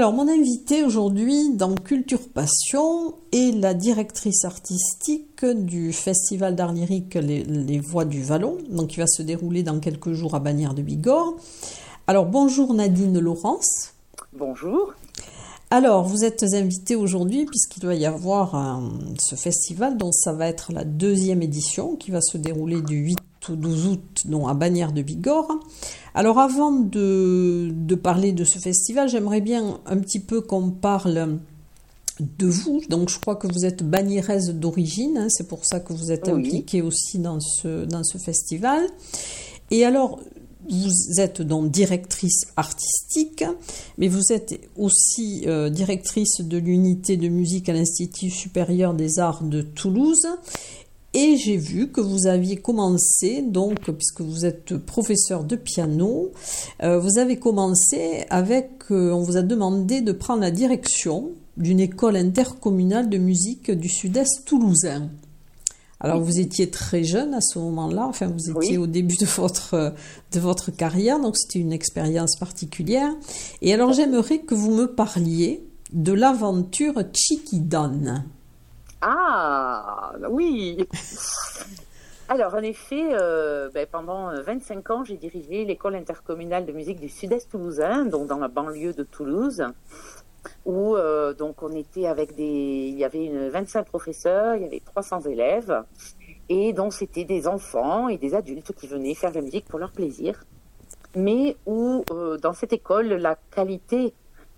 Alors, mon invité aujourd'hui dans Culture Passion est la directrice artistique du Festival d'art lyrique les, Voix du Vallon, donc qui va se dérouler dans quelques jours à Bagnères de Bigorre. Alors, bonjour Nadine Laurence. Bonjour. Alors, vous êtes invitée aujourd'hui puisqu'il doit y avoir ce festival, donc ça va être la deuxième édition qui va se dérouler du 8 au 12 août donc à Bagnères de Bigorre. Alors avant de, parler de ce festival, j'aimerais bien un petit peu qu'on parle de vous. Donc je crois que vous êtes bagnéraise d'origine, hein, c'est pour ça que vous êtes impliquée aussi dans ce, dans ce festival. Et alors, vous êtes donc directrice artistique, mais vous êtes aussi euh, directrice de l'unité de musique à l'Institut supérieur des arts de Toulouse et j'ai vu que vous aviez commencé, donc, puisque vous êtes professeur de piano, euh, vous avez commencé avec, euh, on vous a demandé de prendre la direction d'une école intercommunale de musique du sud-est toulousain. Alors vous étiez très jeune à ce moment-là, enfin vous étiez au début de votre, de votre carrière, donc c'était une expérience particulière. Et alors j'aimerais que vous me parliez de l'aventure Chikidan. Ah, oui. Alors, en effet, euh, ben, pendant 25 ans, j'ai dirigé l'école intercommunale de musique du sud-est toulousain, donc dans la banlieue de Toulouse, où euh, donc on était avec des... Il y avait une 25 professeurs, il y avait 300 élèves, et donc c'était des enfants et des adultes qui venaient faire la musique pour leur plaisir, mais où euh, dans cette école, la qualité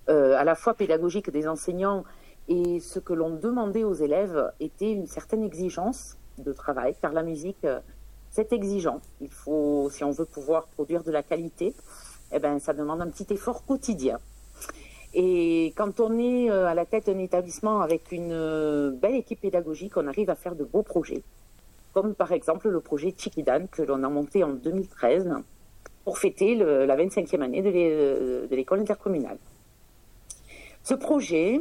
à la fois pédagogique des enseignants et ce que l'on demandait aux élèves était une certaine exigence de travail, car la musique, euh, c'est exigeant. Il faut, si on veut pouvoir produire de la qualité, eh ben, ça demande un petit effort quotidien. Et quand on est euh, à la tête d'un établissement avec une euh, belle équipe pédagogique, on arrive à faire de beaux projets, comme par exemple le projet Chikidan que l'on a monté en 2013 pour fêter la 25e année de l'école intercommunale. Ce projet,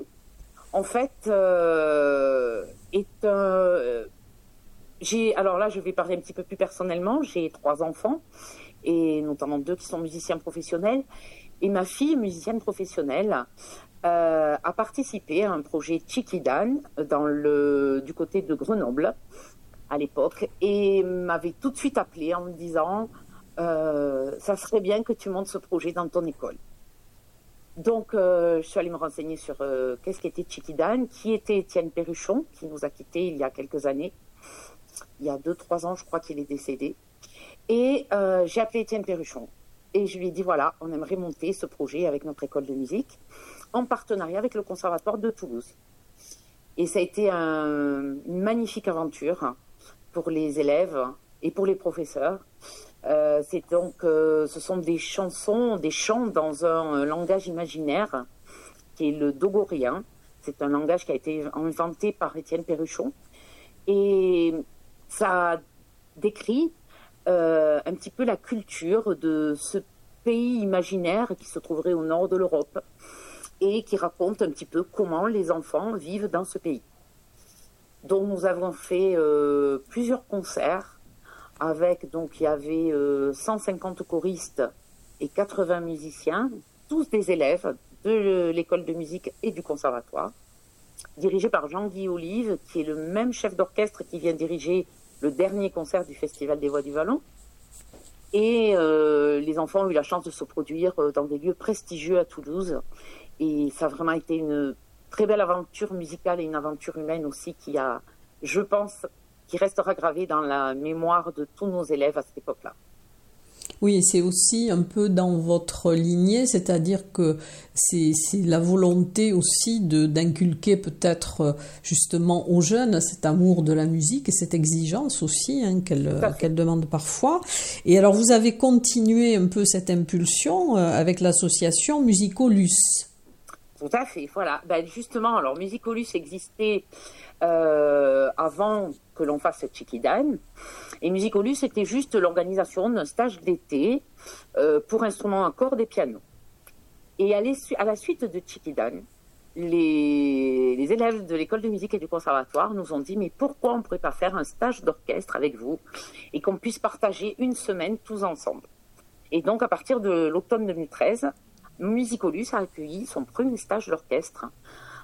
en fait, euh, est un. Euh, j'ai, alors là, je vais parler un petit peu plus personnellement. J'ai trois enfants, et notamment deux qui sont musiciens professionnels. Et ma fille, musicienne professionnelle, euh, a participé à un projet Chikidan dans le, du côté de Grenoble à l'époque et m'avait tout de suite appelé en me disant ça serait bien que tu montes ce projet dans ton école. Donc, euh, je suis allée me renseigner sur euh, qu'est-ce qu'était Chikidan, qui était Étienne Perruchon, qui nous a quittés il y a quelques années. Il y a deux, trois ans, je crois qu'il est décédé. Et euh, j'ai appelé Étienne Perruchon. Et je lui ai dit, voilà, on aimerait monter ce projet avec notre école de musique, en partenariat avec le Conservatoire de Toulouse. Et ça a été une magnifique aventure pour les élèves, et pour les professeurs. Euh, c'est donc, euh, ce sont des chansons, des chants dans un langage imaginaire qui est le dogorien. C'est un langage qui a été inventé par Étienne Perruchon. Et ça décrit euh, un petit peu la culture de ce pays imaginaire qui se trouverait au nord de l'Europe et qui raconte un petit peu comment les enfants vivent dans ce pays. Donc nous avons fait plusieurs concerts avec donc il y avait 150 euh, choristes et 80 musiciens, tous des élèves de l'école de musique et du conservatoire, dirigés par Jean-Guy Olive, qui est le même chef d'orchestre qui vient diriger le dernier concert du Festival des Voix du Vallon. Et euh, les enfants ont eu la chance de se produire euh, dans des lieux prestigieux à Toulouse. Et ça a vraiment été une très belle aventure musicale et une aventure humaine aussi qui a, je pense, qui restera gravé dans la mémoire de tous nos élèves à cette époque-là. Oui, et c'est aussi un peu dans votre lignée, c'est-à-dire que c'est la volonté aussi d'inculquer peut-être euh, justement aux jeunes cet amour de la musique et cette exigence aussi hein, qu'elle demande parfois. Et alors vous avez continué un peu cette impulsion euh, avec l'association Musicolus. Tout à fait, voilà. Ben justement, alors Musicolus existait euh, avant que l'on fasse Chikidan. Et Musicolus, c'était juste l'organisation d'un stage d'été euh, pour instruments à cordes et piano. Et à, à la suite de Chikidan, les, les, élèves de l'école de musique et du conservatoire nous ont dit mais pourquoi on ne pourrait pas faire un stage d'orchestre avec vous et qu'on puisse partager une semaine tous ensemble? Et donc à partir de l'automne 2013, Musicolus a accueilli son premier stage d'orchestre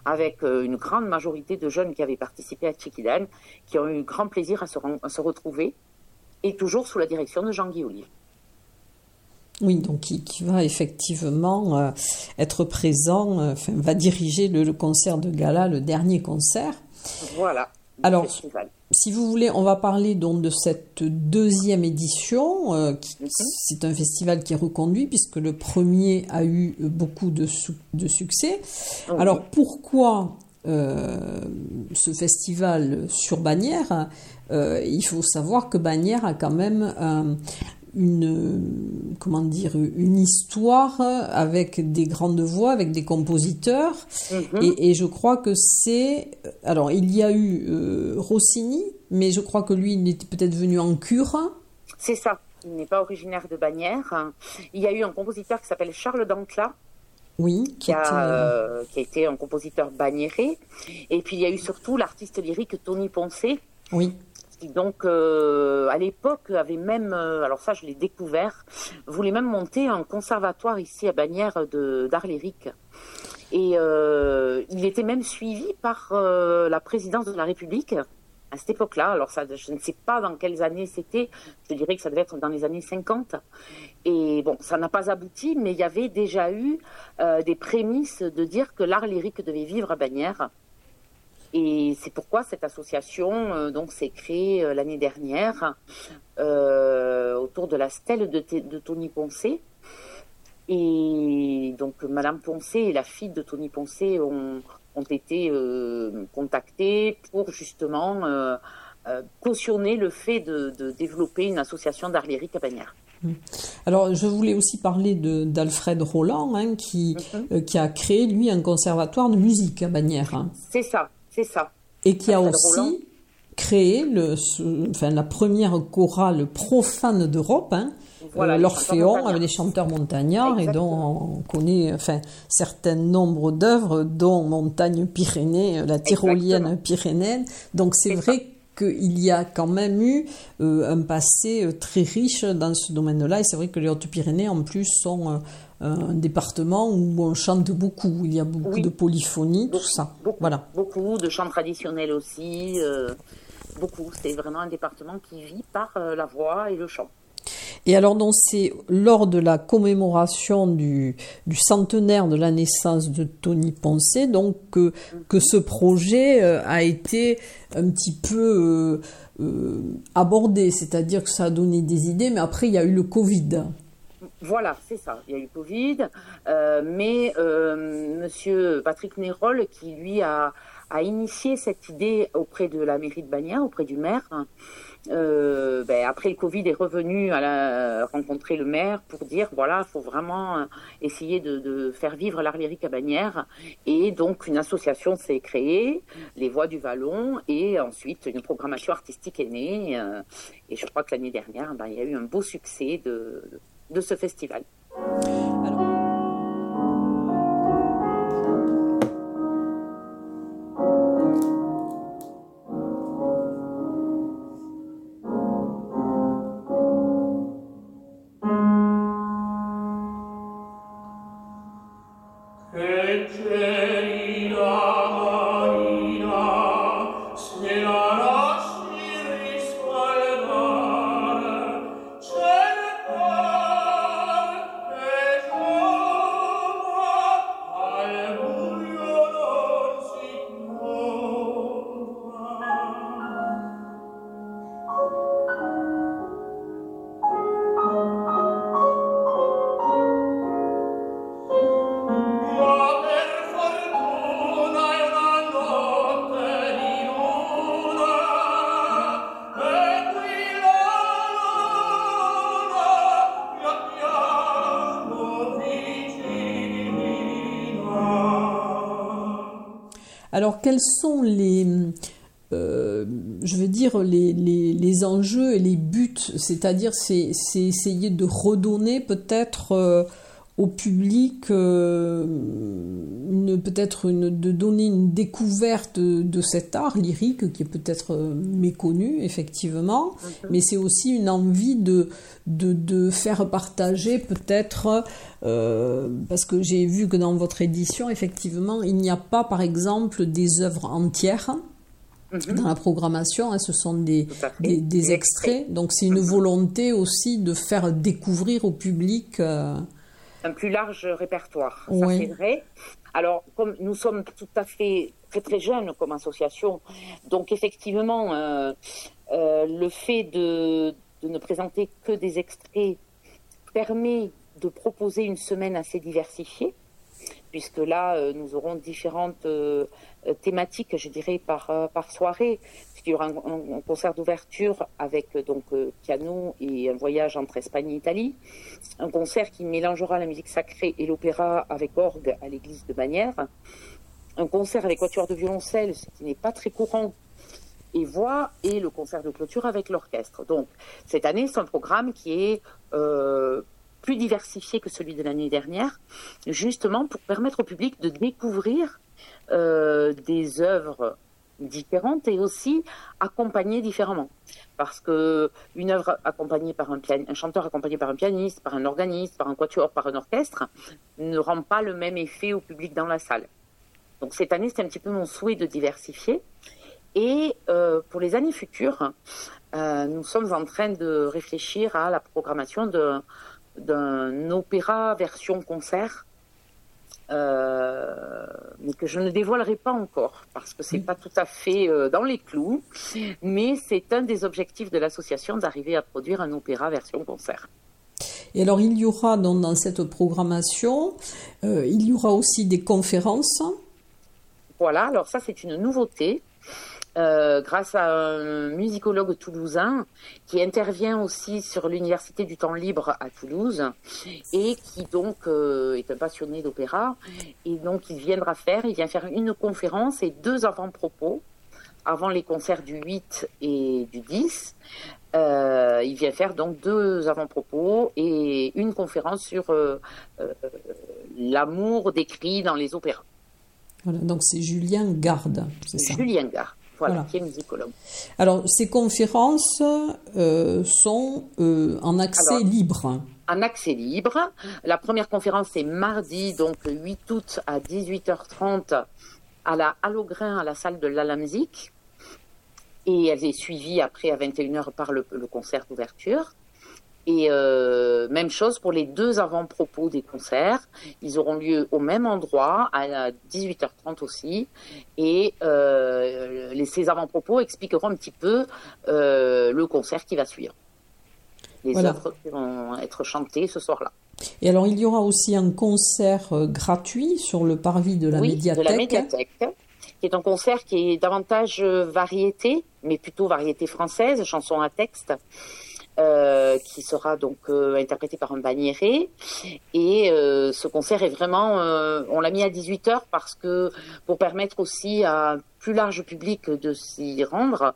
avec euh, une grande majorité de jeunes qui avaient participé à Chikidan, qui ont eu grand plaisir à se, retrouver, et toujours sous la direction de Jean-Guy Olive. Oui, donc qui, va effectivement euh, être présent, euh, va diriger le, concert de gala, le dernier concert. Voilà. Alors, si vous voulez, on va parler donc de cette deuxième édition. Euh. C'est un festival qui est reconduit puisque le premier a eu beaucoup de, de succès. Alors pourquoi euh, ce festival sur Bagnères euh, Il faut savoir que Bagnères a quand même un, une comment dire une histoire avec des grandes voix, avec des compositeurs. Mhm. Et, je crois que c'est alors il y a eu euh, Rossini, mais je crois que lui il était peut-être venu en cure. C'est ça. Il n'est pas originaire de Bagnères. Il y a eu un compositeur qui s'appelle Charles Dancla. Oui, qui, a, euh, qui a été un compositeur bagnéré. Et puis il y a eu surtout l'artiste lyrique Tony Poncé. Oui qui donc euh, à l'époque avait même, euh, alors ça je l'ai découvert, voulait même monter un conservatoire ici à Bagnères d'art lyrique. Et euh, il était même suivi par la présidence de la République à cette époque-là. Alors ça, je ne sais pas dans quelles années c'était, je dirais que ça devait être dans les années 50. Et bon, ça n'a pas abouti, mais il y avait déjà eu des prémices de dire que l'art lyrique devait vivre à Bagnères. Et c'est pourquoi cette association euh, donc s'est créée euh, l'année dernière euh, autour de la stèle de, de, Tony Poncé. Et donc Madame Poncé et la fille de Tony Poncé ont, ont été contactées pour justement cautionner le fait de, développer une association d'art lyrique à Bagnères. Mmh. Alors, je voulais aussi parler d'Alfred Roland, hein, qui, mmh. qui a créé, lui, un conservatoire de musique à Bagnères. Hein. C'est ça. C'est ça. Et qui a aussi créé le, enfin, la première chorale profane d'Europe, hein, euh, l'Orphéon avec les chanteurs montagnards et dont on connaît enfin certain nombre d'œuvres dont Montagne Pyrénées, la tyrolienne pyrénéenne. Donc c'est vrai qu'il y a quand même eu euh, un passé euh, très riche dans ce domaine-là et c'est vrai que les Hautes-Pyrénées en plus sont un département où on chante beaucoup, il y a beaucoup de polyphonie, tout ça. Beaucoup, voilà. beaucoup de chants traditionnels aussi, euh, beaucoup. C'est vraiment un département qui vit par euh, la voix et le chant. Et alors, donc, c'est lors de la commémoration du, du, centenaire de la naissance de Tony Poncé, donc, que, que ce projet euh, a été un petit peu abordé, c'est-à-dire que ça a donné des idées, mais après, il y a eu le Covid. Voilà, c'est ça. Il y a eu Covid, euh, mais euh, Monsieur Patrick Nérol, qui lui a, initié cette idée auprès de la mairie de Bagnères, auprès du maire, euh, ben, après le Covid, est revenu à la, rencontrer le maire pour dire voilà, il faut vraiment essayer de, faire vivre l'art à Bagnères. Et donc, une association s'est créée, les Voix du Vallon, et ensuite, une programmation artistique est née. et je crois que l'année dernière, ben, il y a eu un beau succès de ce festival. Quels sont les, euh, je veux dire, les, enjeux et les buts? C'est-à-dire, c'est essayer de redonner peut-être euh, au public euh, peut-être de donner une découverte de, cet art lyrique qui est peut-être euh, méconnu effectivement mais c'est aussi une envie de, de, faire partager peut-être euh, parce que j'ai vu que dans votre édition effectivement il n'y a pas par exemple des œuvres entières mhm. dans la programmation, hein, ce sont des, des, extraits. Donc c'est une mhm. volonté aussi de faire découvrir au public un plus large répertoire. Ça, c'est vrai. Alors, comme nous sommes tout à fait très très jeunes comme association, donc effectivement, euh, euh, le fait de, de, ne présenter que des extraits permet de proposer une semaine assez diversifiée, puisque là, euh, nous aurons différentes thématiques, je dirais, par, par soirée. Il y aura un, concert d'ouverture avec euh, donc euh, piano et un voyage entre Espagne et Italie. Un concert qui mélangera la musique sacrée et l'opéra avec orgue à l'église de Bagnères. Un concert avec quatuor de violoncelle, ce qui n'est pas très courant et voix, et le concert de clôture avec l'orchestre. Donc, cette année, c'est un programme qui est euh, plus diversifié que celui de l'année dernière, justement pour permettre au public de découvrir des œuvres différentes et aussi accompagnées différemment. Parce que une œuvre accompagnée par un, un chanteur accompagné par un pianiste, par un organiste, par un quatuor, par un orchestre, ne rend pas le même effet au public dans la salle. Donc cette année, c'est un petit peu mon souhait de diversifier. Et euh, pour les années futures, euh, nous sommes en train de réfléchir à la programmation d'un opéra version concert euh, mais que je ne dévoilerai pas encore parce que c'est pas tout à fait euh, dans les clous, mais c'est un des objectifs de l'association d'arriver à produire un opéra version concert. Et alors il y aura dans cette programmation, euh, il y aura aussi des conférences. Voilà, alors ça c'est une nouveauté. Euh, grâce à un musicologue toulousain qui intervient aussi sur l'université du temps libre à Toulouse et qui donc euh, est un passionné d'opéra et donc il viendra faire, il vient faire une conférence et deux avant-propos avant les concerts du 8 et du 10. Euh, il vient faire donc deux avant-propos et une conférence sur l'amour décrit dans les opéras. Voilà, donc c'est Julien Garde, c'est ça? Julien Garde. Voilà, qui est musicologue. Alors, ces conférences euh, sont euh, en accès libre. En accès libre. La première conférence est mardi, donc 8 août à 18h30 à la Hallogrin, à la salle de l'Alamzik. Et elle est suivie après à 21h par le concert d'ouverture. Et euh, même chose pour les deux avant-propos des concerts. Ils auront lieu au même endroit, à 18h30 aussi. Et euh, les, ces avant-propos expliqueront un petit peu euh, le concert qui va suivre. Les œuvres qui vont être chantées ce soir-là. Et alors, il y aura aussi un concert gratuit sur le parvis de la oui, médiathèque. De la médiathèque. qui est un concert qui est davantage variété, mais plutôt variété française, chanson à texte. Euh, qui sera donc euh, interprété par un banniéré. Et euh, ce concert est vraiment, on l'a mis à 18 heures parce que pour permettre aussi à un plus large public de s'y rendre,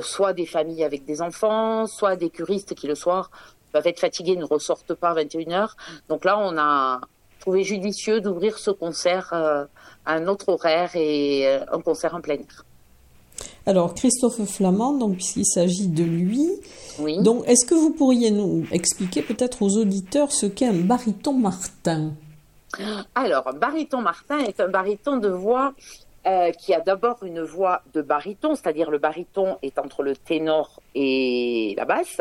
soit des familles avec des enfants, soit des curistes qui le soir peuvent être fatigués, ne ressortent pas à 21 heures. Donc là, on a trouvé judicieux d'ouvrir ce concert à un autre horaire et un concert en plein air. Alors, Christophe Flamand, donc, puisqu'il s'agit de lui, oui. donc, est-ce que vous pourriez nous expliquer peut-être aux auditeurs ce qu'est un baryton Martin? Alors, un baryton Martin est un baryton de voix euh, qui a d'abord une voix de baryton, c'est-à-dire le baryton est entre le ténor et la basse.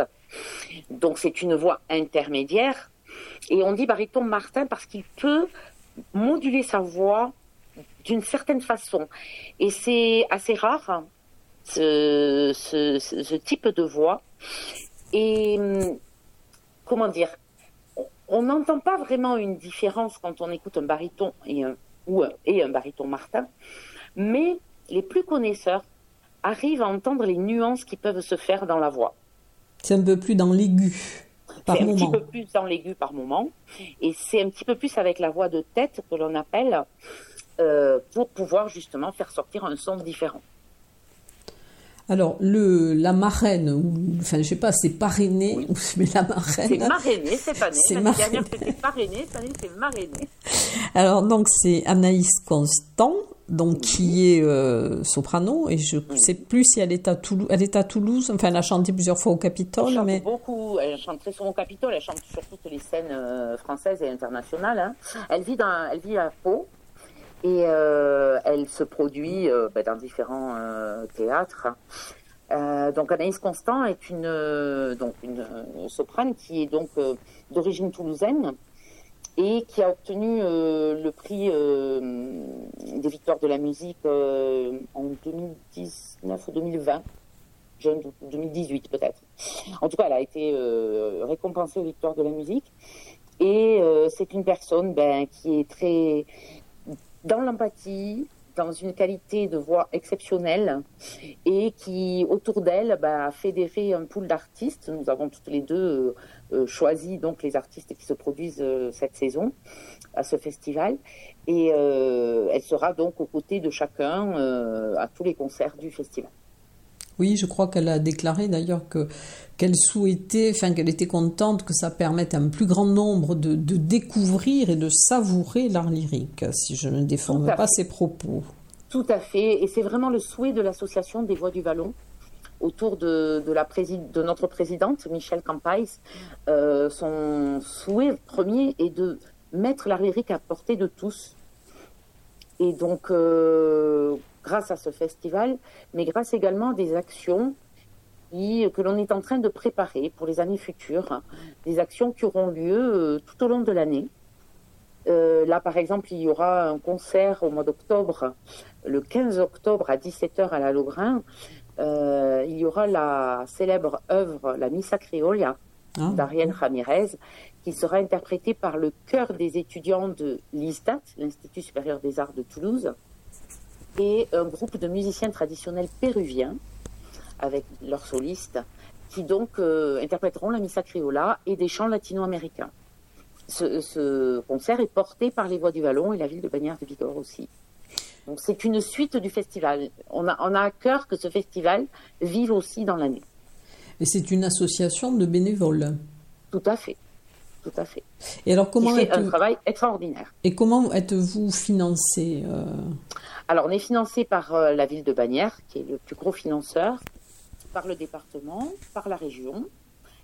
Donc, c'est une voix intermédiaire. Et on dit baryton Martin parce qu'il peut moduler sa voix d'une certaine façon. Et c'est assez rare ce, ce, type de voix. Et hum, comment dire, on n'entend pas vraiment une différence quand on écoute un baryton et un, ou un, et un baryton Martin, mais les plus connaisseurs arrivent à entendre les nuances qui peuvent se faire dans la voix. C'est un peu plus dans l'aigu. C'est un petit peu plus dans l'aigu par moment, et c'est un petit peu plus avec la voix de tête que l'on appelle euh, pour pouvoir justement faire sortir un son différent. Alors, le, la marraine, ou, enfin, je sais pas, c'est parrainé, mais la marraine. C'est marrainé cette année. C'est marrainé. c'était parrainé, cette année, c'est marrainé. Alors, donc, c'est Anaïs Constant, donc, qui est euh, soprano, et je ne sais plus si elle est, à Toulouse, elle est à Toulouse, enfin, elle a chanté plusieurs fois au Capitole. Elle chante mais... beaucoup, elle chante très souvent au Capitole, elle chante sur toutes les scènes euh, françaises et internationales. Hein. Elle, vit dans, elle vit à Pau, et euh, elle se produit euh, bah, dans différents euh, théâtres. donc Anaïs Constant est une donc une soprane qui est donc d'origine toulousaine et qui a obtenu le prix des victoires de la musique en 2019 ou 2020. 2018 peut-être. En tout cas, elle a été récompensée aux victoires de la musique. Et c'est une personne ben, qui est très dans l'empathie, dans une qualité de voix exceptionnelle et qui, autour d'elle, bah, a fédéré un pool d'artistes. Nous avons toutes les deux euh, euh, choisi donc les artistes qui se produisent euh, cette saison à ce festival et elle sera donc aux côtés de chacun à tous les concerts du festival. Oui, je crois qu'elle a déclaré d'ailleurs que qu'elle souhaitait, enfin qu'elle était contente que ça permette à un plus grand nombre de, découvrir et de savourer l'art lyrique, si je ne déforme pas ses propos. Tout à fait, et c'est vraiment le souhait de l'association des Voix du Vallon autour de, la de notre présidente, Michel Campais. Euh, son souhait premier est de mettre l'art lyrique à portée de tous. Et donc, euh, grâce à ce festival, mais grâce également à des actions que l'on est en train de préparer pour les années futures, des actions qui auront lieu euh, tout au long de l'année. Euh, là, par exemple, il y aura un concert au mois d'octobre, le 15 octobre à 17h à la Logrin. Euh, il y aura la célèbre œuvre La Missa Criolla ah. d'Ariel Ramirez, qui sera interprétée par le chœur des étudiants de l'ISTAT, l'Institut supérieur des arts de Toulouse et un groupe de musiciens traditionnels péruviens avec leurs solistes qui donc euh, interpréteront la Missa Criolla et des chants latino-américains. Ce, concert est porté par les Voix du Vallon et la ville de Bagnères de Bigorre aussi. Donc c'est une suite du festival. On a, on a à cœur que ce festival vive aussi dans l'année. Et c'est une association de bénévoles. Tout à fait. Tout à fait. Et alors comment fait un travail extraordinaire. Et comment êtes-vous financé euh alors, on est financé par euh, la ville de Bagnères, qui est le plus gros financeur, par le département, par la région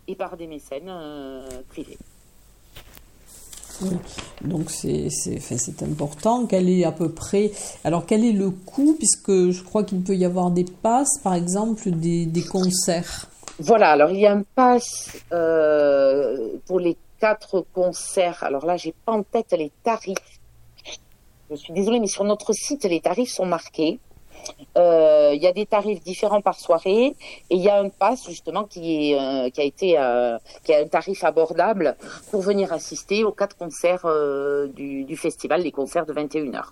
et par des mécènes euh, privés. Donc c'est important. Quel est à peu près alors quel est le coût puisque je crois qu'il peut y avoir des passes par exemple des, concerts? Voilà alors il y a un pass pour les quatre concerts. Alors là j'ai pas en tête les tarifs je suis désolée, mais sur notre site, les tarifs sont marqués. Euh, il y a des tarifs différents par soirée et il y a un pass justement qui, est, euh, qui a été euh, qui a un tarif abordable pour venir assister aux quatre concerts du, du, festival, les concerts de 21h.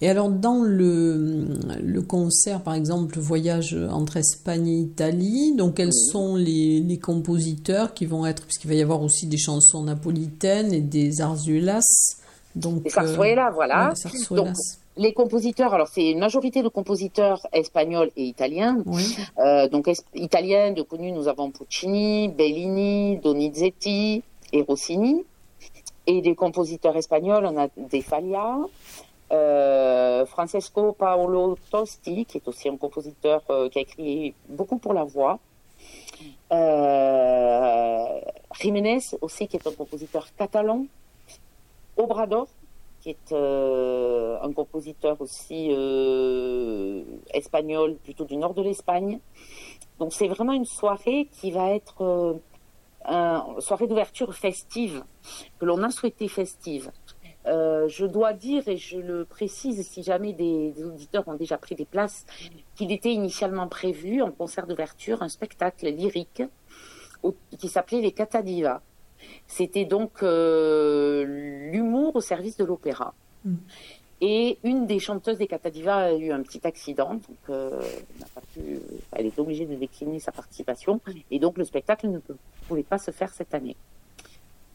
Et alors dans le, le concert, par exemple, le voyage entre Espagne et Italie, donc quels sont les, les compositeurs qui vont être, puisqu'il va y avoir aussi des chansons napolitaines et des arzuelas. Donc, des zarzuelas, voilà. Donc, les compositeurs, alors c'est une majorité de compositeurs espagnols et italiens. Euh, donc italiens, de connus, nous avons Puccini, Bellini, Donizetti et Rossini. Et des compositeurs espagnols, on a De Falla, euh, Francesco Paolo Tosti, qui est aussi un compositeur euh, qui a écrit beaucoup pour la voix. Euh, Jiménez aussi, qui est un compositeur catalan. Obrador, qui est euh, un compositeur aussi espagnol, plutôt du nord de l'Espagne. Donc c'est vraiment une soirée qui va être une soirée d'ouverture festive, que l'on a souhaité festive. Euh, je dois dire, et je le précise si jamais des, auditeurs ont déjà pris des places, qu'il était initialement prévu en concert d'ouverture un spectacle lyrique qui s'appelait Les Catadivas. C'était donc euh, l'humour au service de l'opéra. Mm. Et une des chanteuses des Catadivas a eu un petit accident, donc euh, elle est obligée de décliner sa participation, et donc le spectacle ne pouvait pas se faire cette année.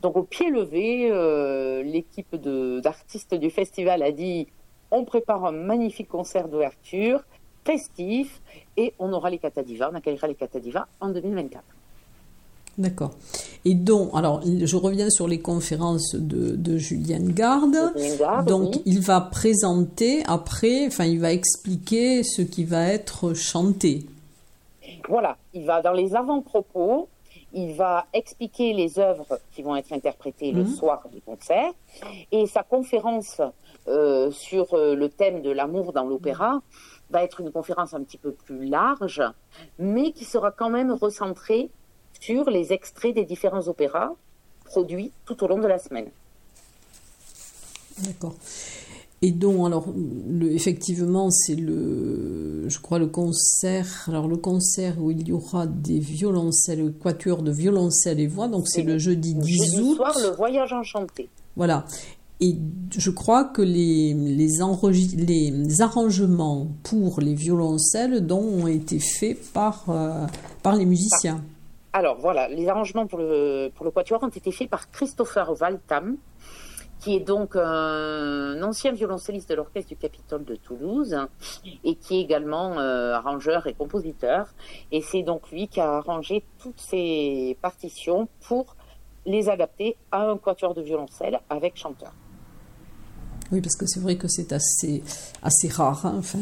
Donc au pied levé, euh, l'équipe d'artistes du festival a dit on prépare un magnifique concert d'ouverture, festif, et on aura les Catadivas, on accueillera les Catadivas en 2024. D'accord. Et donc, alors, je reviens sur les conférences de, de Julien Garde. donc, il va présenter après, enfin, il va expliquer ce qui va être chanté. Voilà, il va dans les avant-propos il va expliquer les œuvres qui vont être interprétées le mhm. soir du concert. Et sa conférence euh, sur euh, le thème de l'amour dans l'opéra va être une conférence un petit peu plus large, mais qui sera quand même recentrée sur les extraits des différents opéras produits tout au long de la semaine. D'accord. Et donc, alors, effectivement, c'est le, je crois, le concert. Alors, le concert où il y aura des violoncelles, quatuor de violoncelles et voix. Donc, c'est le jeudi 10 jeudi soir, le voyage enchanté. Voilà. Et je crois que les, les, les arrangements pour les violoncelles dont ont été faits par, euh, par les musiciens. Alors voilà, les arrangements pour le, pour le quatuor ont été faits par Christopher Valtam, qui est donc un ancien violoncelliste de l'orchestre du Capitole de Toulouse et qui est également euh, arrangeur et compositeur. Et c'est donc lui qui a arrangé toutes ces partitions pour les adapter à un quatuor de violoncelle avec chanteur. Oui, parce que c'est vrai que c'est assez, assez rare. Hein. Enfin,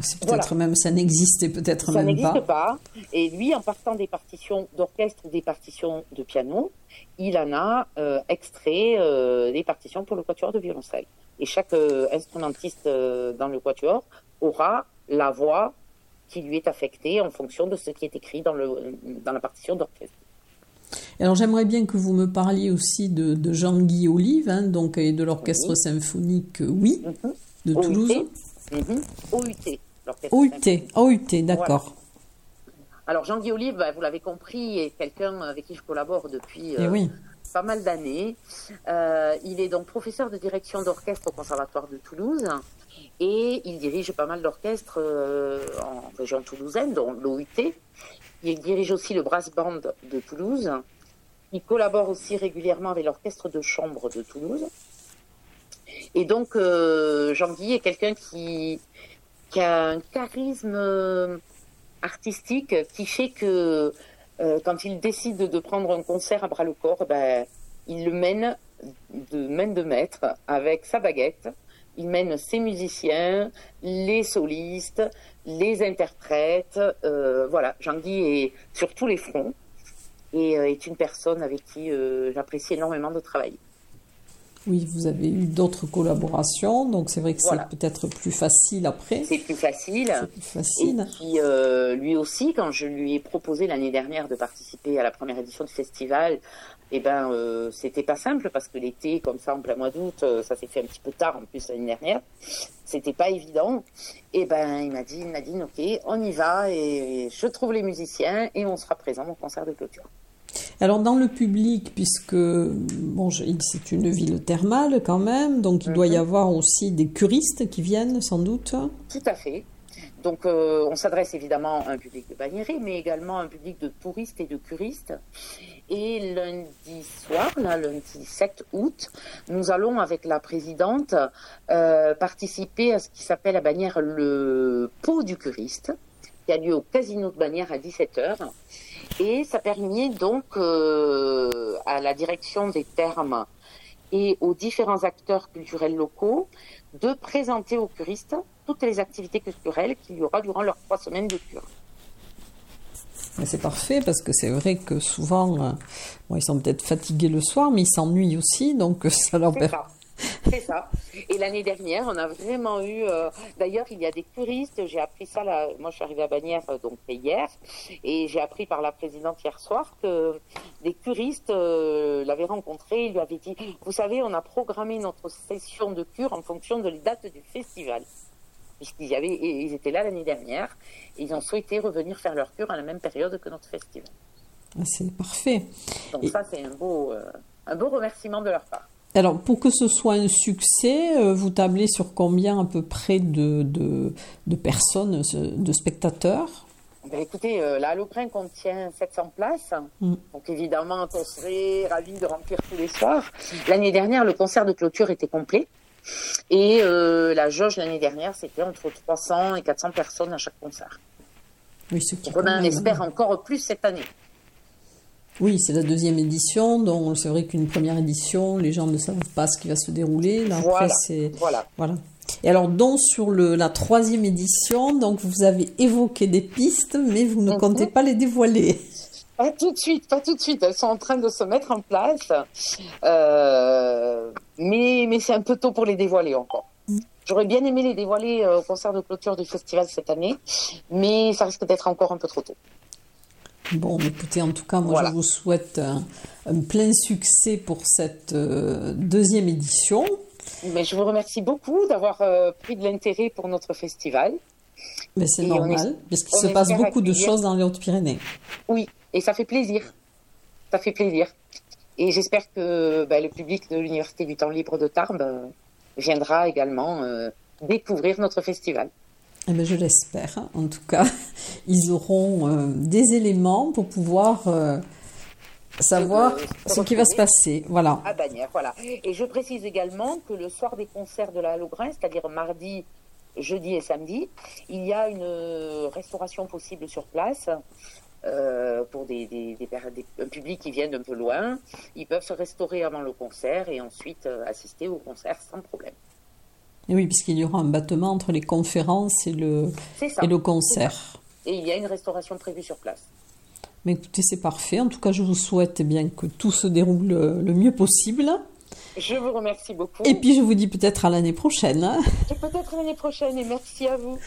c'est peut-être même, ça n'existait peut-être même pas. Ça n'existe pas. Et lui, en partant des partitions d'orchestre ou des partitions de piano, il en a euh, extrait euh, des partitions pour le quatuor de violoncelle. Et chaque euh, instrumentiste dans le quatuor aura la voix qui lui est affectée en fonction de ce qui est écrit dans, le, dans la partition d'orchestre. Alors j'aimerais bien que vous me parliez aussi de, Jean-Guy Olive, hein, donc, et de l'orchestre symphonique euh, Oui, mhm. de Toulouse. OUT. OUT, OUT, d'accord. Alors Jean-Guy Olive, bah, vous l'avez compris, est quelqu'un avec qui je collabore depuis eh euh, pas mal d'années. Euh, il est donc professeur de direction d'orchestre au Conservatoire de Toulouse et il dirige pas mal d'orchestres en région toulousaine, dont l'OUT. Il dirige aussi le Brass Band de Toulouse. Il collabore aussi régulièrement avec l'orchestre de chambre de Toulouse. Et donc, euh, Jean-Guy est quelqu'un qui, a un charisme euh, artistique qui fait que euh, quand il décide de prendre un concert à bras le corps, ben, il le mène de main de maître avec sa baguette il mène ses musiciens, les solistes, les interprètes. Euh, voilà, Jean-Guy est sur tous les fronts et euh, est une personne avec qui euh, j'apprécie énormément de travailler. Oui, vous avez eu d'autres collaborations, donc c'est vrai que c'est peut-être plus facile après. C'est plus facile. C'est plus facile. Et puis, euh, lui aussi, quand je lui ai proposé l'année dernière de participer à la première édition du festival, eh ben, euh, c'était pas simple parce que l'été, comme ça, en plein mois d'août, euh, ça s'est fait un petit peu tard en plus l'année dernière. C'était pas évident. Et eh ben, il m'a dit, Nadine, ok, on y va et je trouve les musiciens et on sera présent au concert de clôture. Alors dans le public, puisque bon, c'est une ville thermale quand même, donc il doit y mhm. avoir aussi des curistes qui viennent sans doute. Tout à fait. Donc euh, on s'adresse évidemment à un public de bagnérés, mais également à un public de touristes et de curistes. Et lundi soir, là, lundi 7 août, nous allons avec la présidente euh, participer à ce qui s'appelle à Bagnères le pot du curiste, qui a lieu au casino de Bagnères à 17h. Et ça permet donc euh, à la direction des termes et aux différents acteurs culturels locaux de présenter aux curistes toutes les activités culturelles qu'il y aura durant leurs trois semaines de cure. C'est parfait parce que c'est vrai que souvent, euh, ils sont peut-être fatigués le soir, mais ils s'ennuient aussi, donc ça leur permet. C'est ça. Et l'année dernière, on a vraiment eu. Euh, d'ailleurs, il y a des curistes. J'ai appris ça. Là, moi, je suis arrivée à Bagnères euh, donc hier, et j'ai appris par la présidente hier soir que des curistes euh, l'avaient rencontré. Il lui avait dit "Vous savez, on a programmé notre session de cure en fonction de les dates du festival." Puisqu'ils avaient, ils étaient là l'année dernière, et ils ont souhaité revenir faire leur cure à la même période que notre festival. Ah, c'est parfait. Donc ça, c'est un beau, un beau remerciement de leur part. Alors, pour que ce soit un succès, euh, vous tablez sur combien à peu près de, de, personnes, de spectateurs? Ben écoutez, euh, la Halograin contient 700 places, mm. donc évidemment, on serait ravis de remplir tous les soirs. L'année dernière, le concert de clôture était complet. Et euh, la jauge l'année dernière, c'était entre 300 et 400 personnes à chaque concert. Oui, ce qui on espère encore plus cette année. Oui, c'est la deuxième édition, donc c'est vrai qu'une première édition, les gens ne savent pas ce qui va se dérouler. Là, après, c'est voilà. voilà. Et alors, donc sur le, la troisième édition, donc vous avez évoqué des pistes, mais vous ne mhm. comptez pas les dévoiler. Pas tout de suite, pas tout de suite. Elles sont en train de se mettre en place, euh, mais mais c'est un peu tôt pour les dévoiler encore. Mhm. J'aurais bien aimé les dévoiler euh, au concert de clôture du festival cette année, mais ça risque d'être encore un peu trop tôt. Bon, écoutez, en tout cas, moi, je vous souhaite un, plein succès pour cette euh, deuxième édition. Mais je vous remercie beaucoup d'avoir euh, pris de l'intérêt pour notre festival. Mais c'est normal, parce qu'il se passe beaucoup de choses dans les Hautes-Pyrénées. Oui, et ça fait plaisir. Ça fait plaisir. Et j'espère que bah, le public de l'Université du Temps Libre de Tarbes euh, viendra également découvrir notre festival. Eh ben, je l'espère. En tout cas, ils auront euh, des éléments pour pouvoir euh, savoir ce qui va se passer. Voilà. À Bagnères, voilà. Et je précise également que le soir des concerts de la Halograin, c'est-à-dire mardi, jeudi et samedi, il y a une restauration possible sur place. Euh, pour des, des, un public qui vient d'un peu loin, ils peuvent se restaurer avant le concert et ensuite assister au concert sans problème. Oui, puisqu'il y aura un battement entre les conférences et le, et le concert. Et il y a une restauration prévue sur place. Mais écoutez, c'est parfait. En tout cas, je vous souhaite bien que tout se déroule le mieux possible. Je vous remercie beaucoup. Et puis, je vous dis peut-être à l'année prochaine. Peut-être l'année prochaine et merci à vous.